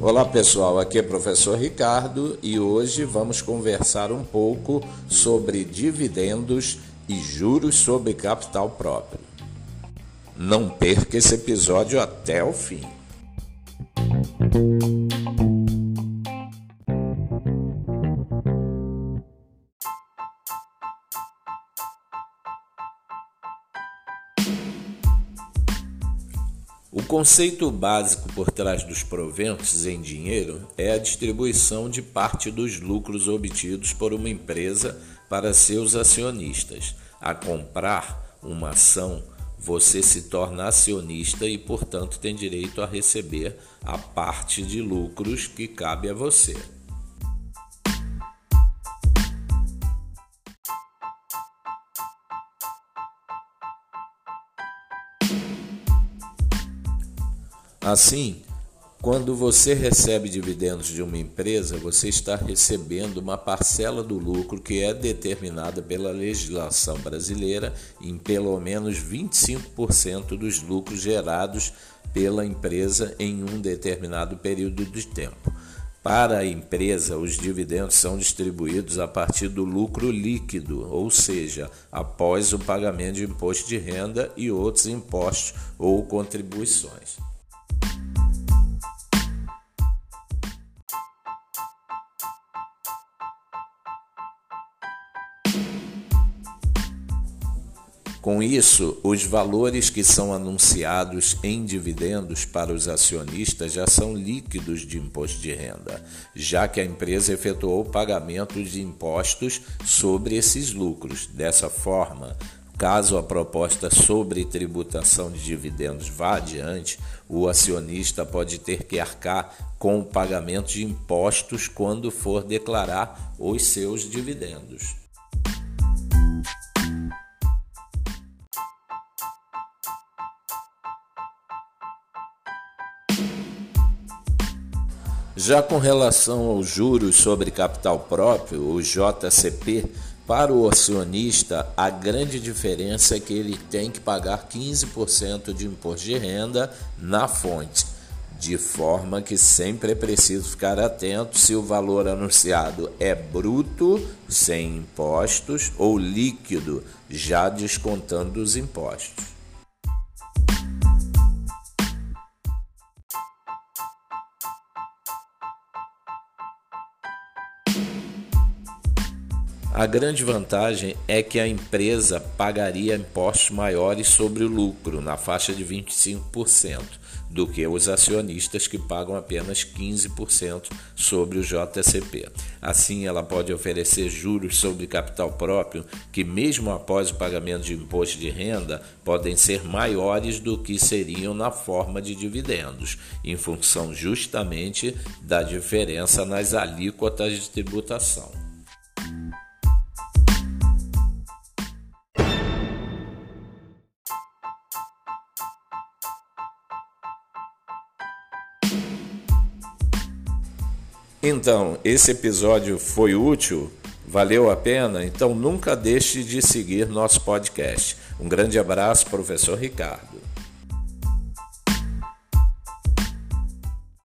Olá pessoal, aqui é o professor Ricardo e hoje vamos conversar um pouco sobre dividendos e juros sobre capital próprio. Não perca esse episódio até o fim. O conceito básico por trás dos proventos em dinheiro é a distribuição de parte dos lucros obtidos por uma empresa para seus acionistas. A comprar uma ação, você se torna acionista e, portanto, tem direito a receber a parte de lucros que cabe a você. Assim, quando você recebe dividendos de uma empresa, você está recebendo uma parcela do lucro que é determinada pela legislação brasileira em pelo menos 25% dos lucros gerados pela empresa em um determinado período de tempo. Para a empresa, os dividendos são distribuídos a partir do lucro líquido, ou seja, após o pagamento de imposto de renda e outros impostos ou contribuições. Com isso, os valores que são anunciados em dividendos para os acionistas já são líquidos de imposto de renda, já que a empresa efetuou o pagamento de impostos sobre esses lucros. Dessa forma, Caso a proposta sobre tributação de dividendos vá adiante, o acionista pode ter que arcar com o pagamento de impostos quando for declarar os seus dividendos. Já com relação aos juros sobre capital próprio, o JCP, para o acionista, a grande diferença é que ele tem que pagar 15% de imposto de renda na fonte, de forma que sempre é preciso ficar atento se o valor anunciado é bruto, sem impostos, ou líquido, já descontando os impostos. A grande vantagem é que a empresa pagaria impostos maiores sobre o lucro, na faixa de 25%, do que os acionistas que pagam apenas 15% sobre o JCP. Assim, ela pode oferecer juros sobre capital próprio que, mesmo após o pagamento de imposto de renda, podem ser maiores do que seriam na forma de dividendos, em função justamente da diferença nas alíquotas de tributação. Então, esse episódio foi útil? Valeu a pena? Então nunca deixe de seguir nosso podcast. Um grande abraço, professor Ricardo.